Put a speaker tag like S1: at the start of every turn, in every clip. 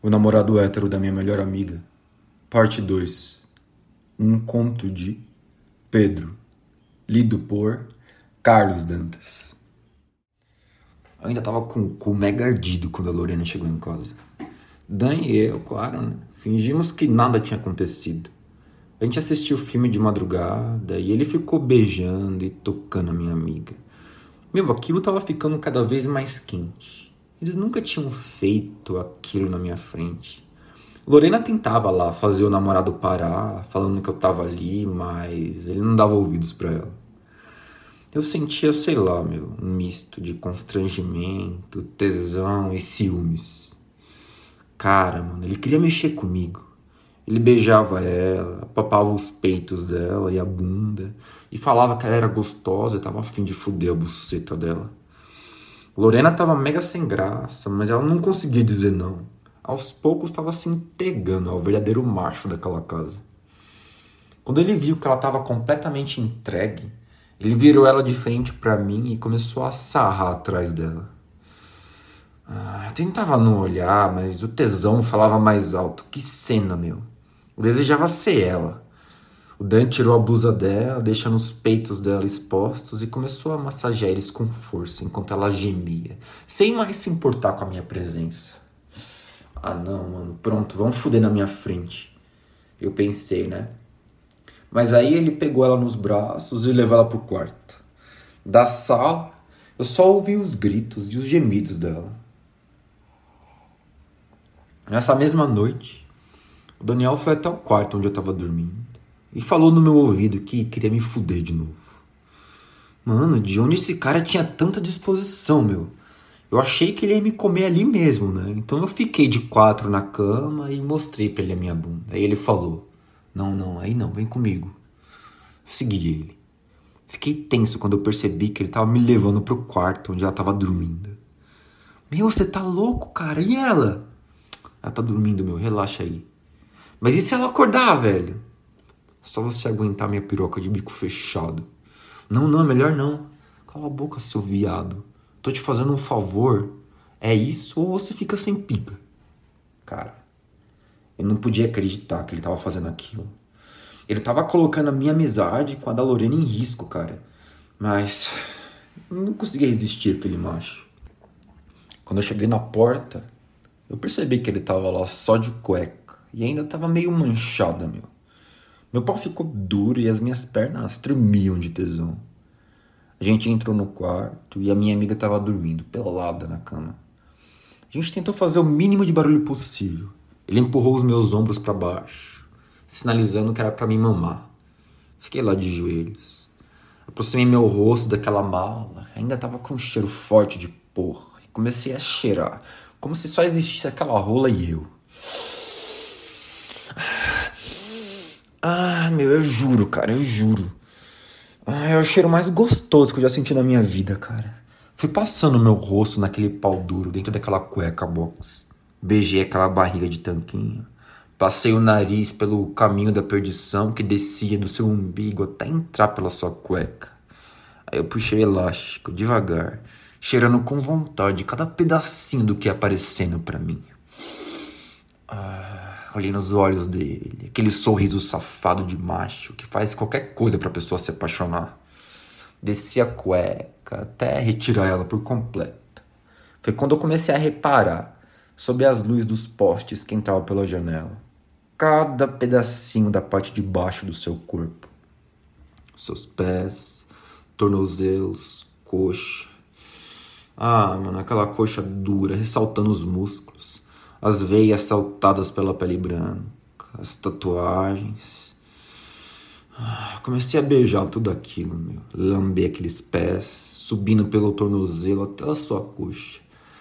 S1: O namorado hétero da minha melhor amiga. Parte 2. Um conto de Pedro. Lido por Carlos Dantas. Eu ainda tava com o cu mega ardido quando a Lorena chegou em casa. Dan e eu, claro, né? Fingimos que nada tinha acontecido. A gente assistiu o filme de madrugada e ele ficou beijando e tocando a minha amiga. Meu, aquilo tava ficando cada vez mais quente. Eles nunca tinham feito aquilo na minha frente. Lorena tentava lá fazer o namorado parar, falando que eu tava ali, mas ele não dava ouvidos para ela. Eu sentia, sei lá, meu, um misto de constrangimento, tesão e ciúmes. Cara, mano, ele queria mexer comigo. Ele beijava ela, papava os peitos dela e a bunda, e falava que ela era gostosa e tava afim de fuder a buceta dela. Lorena estava mega sem graça, mas ela não conseguia dizer não. Aos poucos estava se entregando ao verdadeiro macho daquela casa. Quando ele viu que ela estava completamente entregue, ele virou ela de frente para mim e começou a sarrar atrás dela. Ah, tentava não olhar, mas o tesão falava mais alto. Que cena, meu. Eu desejava ser ela. O Dan tirou a blusa dela, deixando os peitos dela expostos e começou a massagear eles com força enquanto ela gemia, sem mais se importar com a minha presença. Ah não, mano, pronto, vamos fuder na minha frente. Eu pensei, né? Mas aí ele pegou ela nos braços e levou ela pro quarto. Da sala, eu só ouvi os gritos e os gemidos dela. Nessa mesma noite, o Daniel foi até o quarto onde eu tava dormindo e falou no meu ouvido que queria me fuder de novo. Mano, de onde esse cara tinha tanta disposição, meu? Eu achei que ele ia me comer ali mesmo, né? Então eu fiquei de quatro na cama e mostrei pra ele a minha bunda. Aí ele falou: Não, não, aí não, vem comigo. Eu segui ele. Fiquei tenso quando eu percebi que ele tava me levando pro quarto onde ela tava dormindo. Meu, você tá louco, cara? E ela? Ela tá dormindo, meu, relaxa aí. Mas e se ela acordar, velho? Só você aguentar minha piroca de bico fechado. Não, não, é melhor não. Cala a boca, seu viado. Tô te fazendo um favor. É isso ou você fica sem pica? Cara, eu não podia acreditar que ele tava fazendo aquilo. Ele tava colocando a minha amizade com a da Lorena em risco, cara. Mas não conseguia resistir aquele macho. Quando eu cheguei na porta, eu percebi que ele tava lá só de cueca e ainda tava meio manchada, meu. Meu pau ficou duro e as minhas pernas tremiam de tesão. A gente entrou no quarto e a minha amiga estava dormindo, pelada na cama. A gente tentou fazer o mínimo de barulho possível. Ele empurrou os meus ombros para baixo, sinalizando que era para me mamar. Fiquei lá de joelhos. Aproximei meu rosto daquela mala, ainda estava com um cheiro forte de porra, e comecei a cheirar, como se só existisse aquela rola e eu. Ah, meu, eu juro, cara, eu juro. Ah, é o cheiro mais gostoso que eu já senti na minha vida, cara. Fui passando meu rosto naquele pau duro dentro daquela cueca box. Beijei aquela barriga de tanquinho. Passei o nariz pelo caminho da perdição que descia do seu umbigo até entrar pela sua cueca. Aí eu puxei o elástico, devagar, cheirando com vontade cada pedacinho do que ia aparecendo para mim. Ah. Olhei nos olhos dele, aquele sorriso safado de macho que faz qualquer coisa para a pessoa se apaixonar. Desci a cueca até retirar ela por completo. Foi quando eu comecei a reparar sob as luzes dos postes que entravam pela janela. Cada pedacinho da parte de baixo do seu corpo. Seus pés, tornozelos, coxa. Ah, mano, aquela coxa dura, ressaltando os músculos as veias saltadas pela pele branca, as tatuagens. Ah, comecei a beijar tudo aquilo, meu. Lamber aqueles pés, subindo pelo tornozelo até a sua coxa.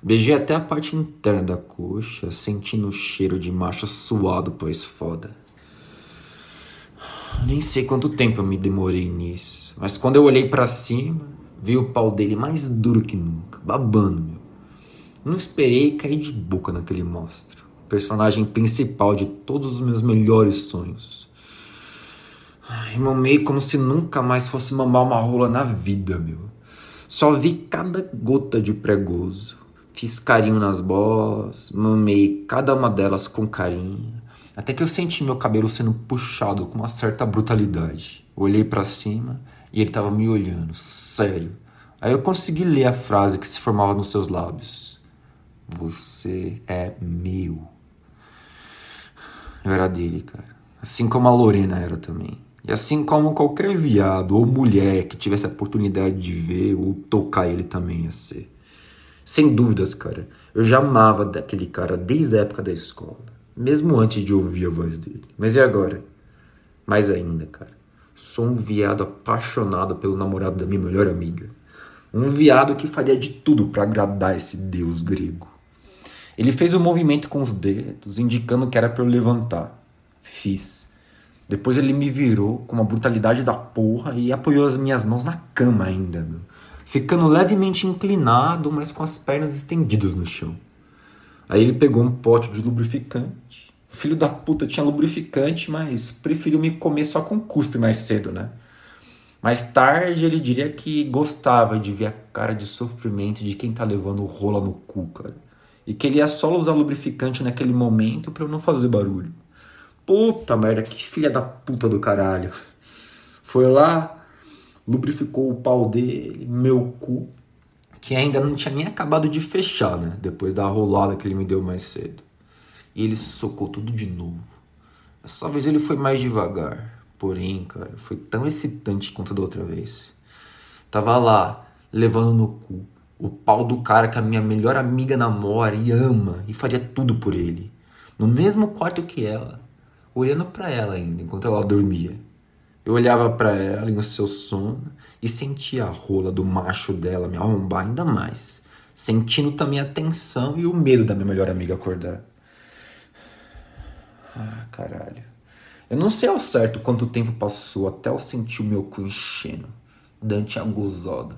S1: Beijei até a parte interna da coxa, sentindo o cheiro de macho suado, pois foda. Nem sei quanto tempo eu me demorei nisso, mas quando eu olhei para cima, vi o pau dele mais duro que nunca, babando, meu. Não esperei cair de boca naquele monstro. Personagem principal de todos os meus melhores sonhos. Ai, mamei como se nunca mais fosse mamar uma rola na vida, meu. Só vi cada gota de pregoso. Fiz carinho nas bolas, mamei cada uma delas com carinho, até que eu senti meu cabelo sendo puxado com uma certa brutalidade. Olhei para cima e ele tava me olhando, sério. Aí eu consegui ler a frase que se formava nos seus lábios: Você é meu. Eu era dele, cara. Assim como a Lorena era também. E assim como qualquer viado ou mulher que tivesse a oportunidade de ver ou tocar ele também ia ser. Sem dúvidas, cara. Eu já amava daquele cara desde a época da escola. Mesmo antes de ouvir a voz dele. Mas e agora? Mais ainda, cara. Sou um viado apaixonado pelo namorado da minha melhor amiga. Um viado que faria de tudo para agradar esse deus grego. Ele fez um movimento com os dedos, indicando que era para eu levantar. Fiz. Depois ele me virou com uma brutalidade da porra e apoiou as minhas mãos na cama ainda, meu. Ficando levemente inclinado, mas com as pernas estendidas no chão. Aí ele pegou um pote de lubrificante. Filho da puta tinha lubrificante, mas preferiu me comer só com cuspe mais cedo, né? Mais tarde ele diria que gostava de ver a cara de sofrimento de quem tá levando rola no cu, cara. E que ele ia só usar lubrificante naquele momento para eu não fazer barulho. Puta merda, que filha da puta do caralho. Foi lá, lubrificou o pau dele, meu cu, que ainda não tinha nem acabado de fechar, né? Depois da rolada que ele me deu mais cedo. E ele socou tudo de novo. Dessa vez ele foi mais devagar Porém, cara, foi tão excitante quanto da outra vez. Tava lá, levando no cu o pau do cara que a minha melhor amiga namora e ama e faria tudo por ele. No mesmo quarto que ela, olhando para ela ainda enquanto ela dormia. Eu olhava para ela em seu sono e sentia a rola do macho dela me arrombar ainda mais, sentindo também a tensão e o medo da minha melhor amiga acordar. Ah, caralho. Eu não sei ao certo quanto tempo passou até eu sentir o meu cu enchendo. Dante agosada.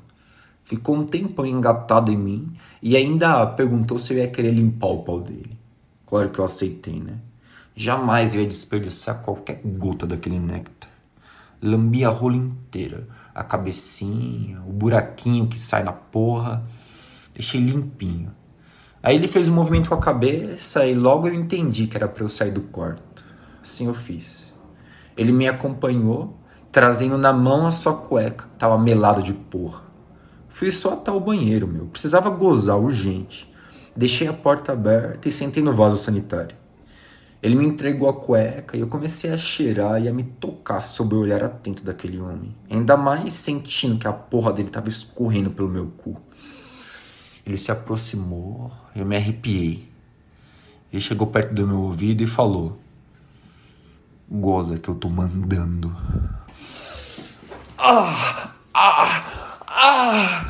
S1: Ficou um tempão engatado em mim e ainda perguntou se eu ia querer limpar o pau dele. Claro que eu aceitei, né? Jamais ia desperdiçar qualquer gota daquele néctar. Lambi a rola inteira, a cabecinha, o buraquinho que sai na porra. Deixei limpinho. Aí ele fez um movimento com a cabeça e logo eu entendi que era para eu sair do quarto. Assim eu fiz. Ele me acompanhou, trazendo na mão a sua cueca, que tava melada de porra. Fui só até o banheiro, meu. Precisava gozar urgente. Deixei a porta aberta e sentei no vaso sanitário. Ele me entregou a cueca e eu comecei a cheirar e a me tocar sob o olhar atento daquele homem. Ainda mais sentindo que a porra dele estava escorrendo pelo meu cu. Ele se aproximou, eu me arrepiei. Ele chegou perto do meu ouvido e falou: goza que eu tô mandando. Ah, ah, ah.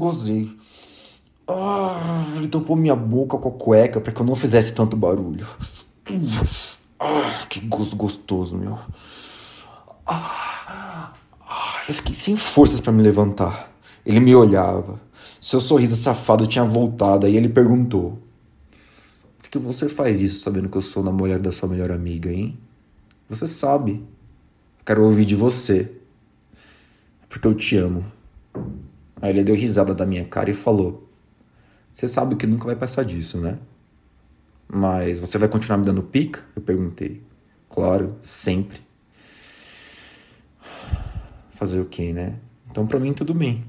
S1: Gozei. Ah, ele tampou minha boca com a cueca para que eu não fizesse tanto barulho. Ah, que gosto gostoso, meu. Ah, ah, eu fiquei sem forças para me levantar. Ele me olhava. Seu sorriso safado tinha voltado e ele perguntou: que você faz isso sabendo que eu sou na mulher da sua melhor amiga, hein? Você sabe. quero ouvir de você. Porque eu te amo. Aí ele deu risada da minha cara e falou: Você sabe que nunca vai passar disso, né? Mas você vai continuar me dando pica? Eu perguntei. Claro, sempre. Fazer o quê, né? Então pra mim tudo bem.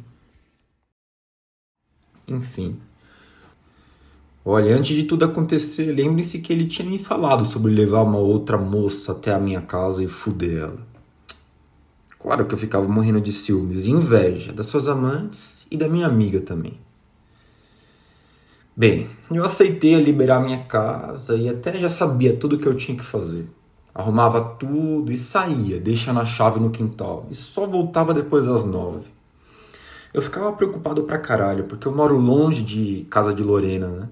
S1: Enfim. Olha, antes de tudo acontecer, lembre-se que ele tinha me falado sobre levar uma outra moça até a minha casa e fuder ela. Claro que eu ficava morrendo de ciúmes e inveja das suas amantes e da minha amiga também. Bem, eu aceitei liberar minha casa e até já sabia tudo o que eu tinha que fazer. Arrumava tudo e saía, deixando a chave no quintal, e só voltava depois das nove. Eu ficava preocupado pra caralho, porque eu moro longe de casa de Lorena, né?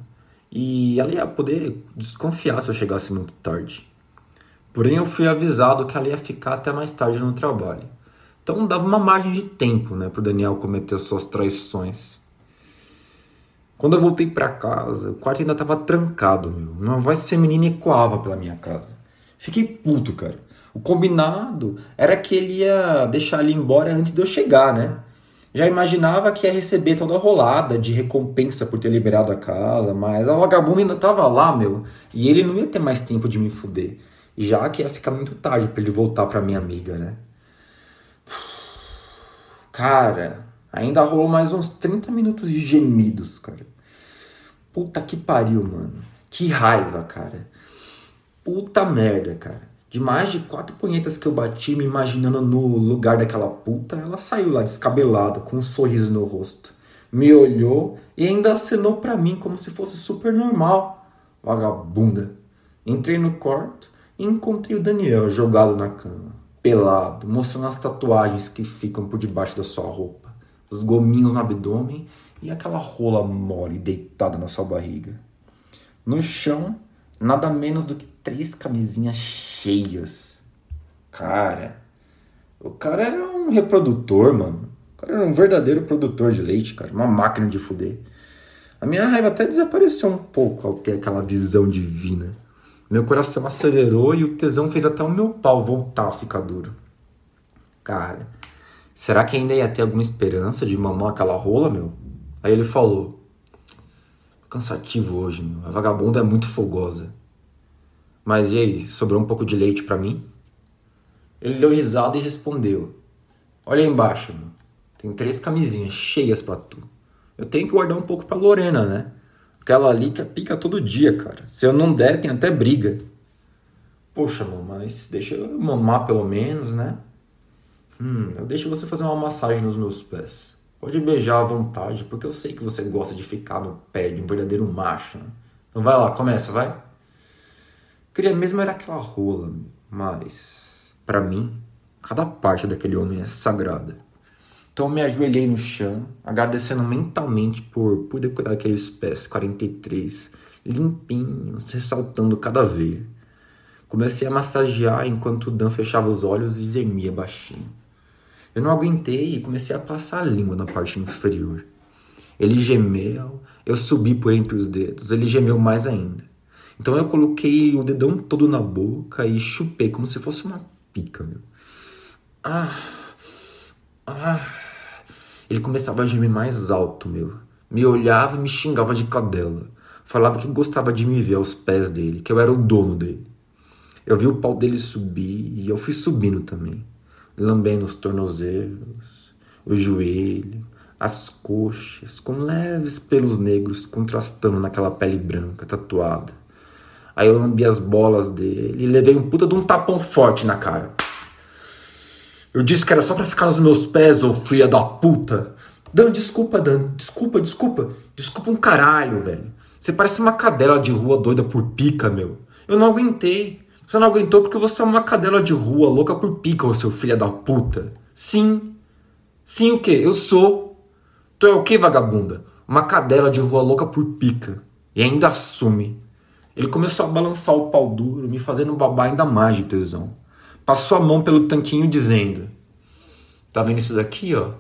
S1: e ela ia poder desconfiar se eu chegasse muito tarde. Porém, eu fui avisado que ela ia ficar até mais tarde no trabalho. Então dava uma margem de tempo né, para o Daniel cometer suas traições. Quando eu voltei para casa, o quarto ainda estava trancado, meu. Uma voz feminina ecoava pela minha casa. Fiquei puto, cara. O combinado era que ele ia deixar ele embora antes de eu chegar, né? Já imaginava que ia receber toda a rolada de recompensa por ter liberado a casa, mas a vagabunda ainda tava lá, meu, e ele não ia ter mais tempo de me fuder, já que ia ficar muito tarde para ele voltar pra minha amiga, né? Cara, ainda rolou mais uns 30 minutos de gemidos, cara. Puta que pariu, mano. Que raiva, cara. Puta merda, cara. De mais de quatro punhetas que eu bati, me imaginando no lugar daquela puta, ela saiu lá descabelada, com um sorriso no rosto. Me olhou e ainda acenou para mim como se fosse super normal. Vagabunda. Entrei no quarto e encontrei o Daniel jogado na cama, pelado, mostrando as tatuagens que ficam por debaixo da sua roupa, os gominhos no abdômen e aquela rola mole deitada na sua barriga. No chão, nada menos do que três camisinhas cheias. Cara, o cara era um reprodutor, mano. O cara era um verdadeiro produtor de leite, cara. Uma máquina de fuder. A minha raiva até desapareceu um pouco ao ter aquela visão divina. Meu coração acelerou e o tesão fez até o meu pau voltar a ficar duro. Cara, será que ainda ia ter alguma esperança de mamar aquela rola, meu? Aí ele falou: Cansativo hoje, meu. A vagabunda é muito fogosa. Mas e aí, sobrou um pouco de leite para mim? Ele deu risada e respondeu: Olha aí embaixo, meu. tem três camisinhas cheias para tu. Eu tenho que guardar um pouco pra Lorena, né? Aquela ali que pica todo dia, cara. Se eu não der, tem até briga. Poxa, mano, mas deixa eu mamar pelo menos, né? Hum, eu deixo você fazer uma massagem nos meus pés. Pode beijar à vontade, porque eu sei que você gosta de ficar no pé de um verdadeiro macho. Né? Então vai lá, começa, vai. Queria mesmo era aquela rola, mas para mim, cada parte daquele homem é sagrada. Então eu me ajoelhei no chão, agradecendo mentalmente por poder cuidar daqueles pés 43, limpinhos, ressaltando cada veia. Comecei a massagear enquanto o Dan fechava os olhos e gemia baixinho. Eu não aguentei e comecei a passar a língua na parte inferior. Ele gemeu, eu subi por entre os dedos, ele gemeu mais ainda. Então eu coloquei o dedão todo na boca e chupei como se fosse uma pica, meu. Ah, ah. Ele começava a gemer mais alto, meu. Me olhava e me xingava de cadela. Falava que gostava de me ver aos pés dele, que eu era o dono dele. Eu vi o pau dele subir e eu fui subindo também. Lambendo os tornozelos, o joelho, as coxas, com leves pelos negros contrastando naquela pele branca tatuada. Aí eu lambi as bolas dele e levei um puta de um tapão forte na cara. Eu disse que era só pra ficar nos meus pés, ô filha da puta. Dan, desculpa, Dan. Desculpa, desculpa. Desculpa um caralho, velho. Você parece uma cadela de rua doida por pica, meu. Eu não aguentei. Você não aguentou porque você é uma cadela de rua louca por pica, ô seu filho da puta. Sim. Sim o quê? Eu sou. Tu é o quê, vagabunda? Uma cadela de rua louca por pica. E ainda assume. Ele começou a balançar o pau duro, me fazendo babar ainda mais de tesão. Passou a mão pelo tanquinho dizendo: Tá vendo isso daqui, ó?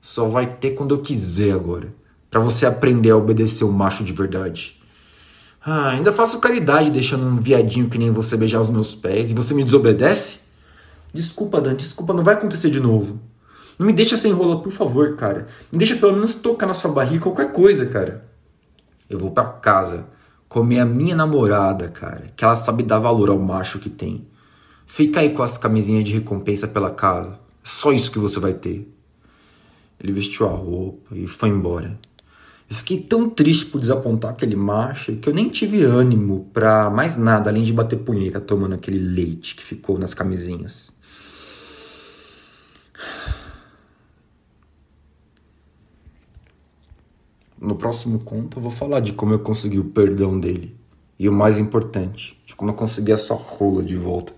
S1: Só vai ter quando eu quiser agora. para você aprender a obedecer o macho de verdade. Ah, ainda faço caridade deixando um viadinho que nem você beijar os meus pés e você me desobedece? Desculpa, Dan, desculpa, não vai acontecer de novo. Não me deixa sem rola, por favor, cara. Me deixa pelo menos tocar na sua barriga, qualquer coisa, cara. Eu vou para casa comer a minha namorada, cara, que ela sabe dar valor ao macho que tem. Fica aí com as camisinhas de recompensa pela casa. É só isso que você vai ter. Ele vestiu a roupa e foi embora. Eu fiquei tão triste por desapontar aquele macho que eu nem tive ânimo para mais nada além de bater punheta tomando aquele leite que ficou nas camisinhas. No próximo conto eu vou falar de como eu consegui o perdão dele. E o mais importante, de como eu consegui a sua rola de volta.